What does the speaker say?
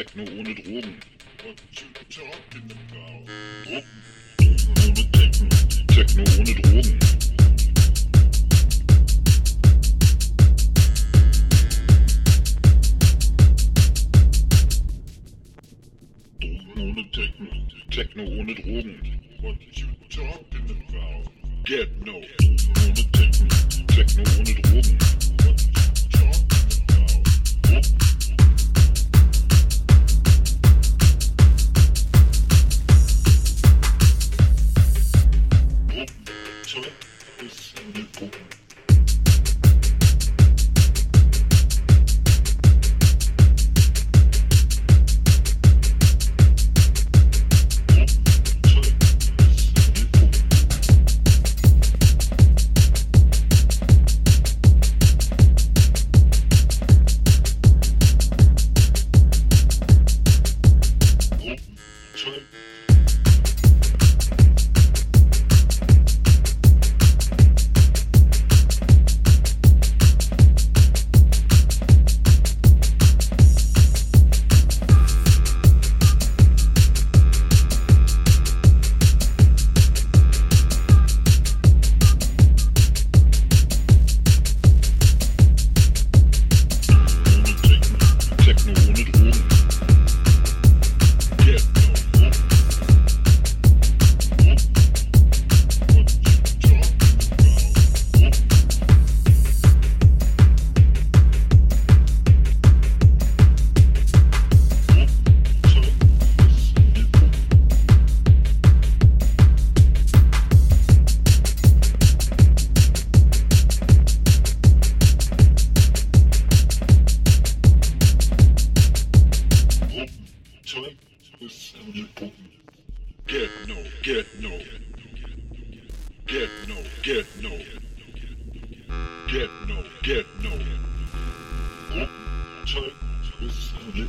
Techno ohne Drogen. Drogen ohne Techno. Techno ohne Drogen. Drogen ohne Techno. Techno ohne Drogen. What you talking about? Get no. Ohne Techno. Techno ohne Drogen. sur le no, get no. Get no, get no. Get no, get no. Drogen. Zeug ist ohne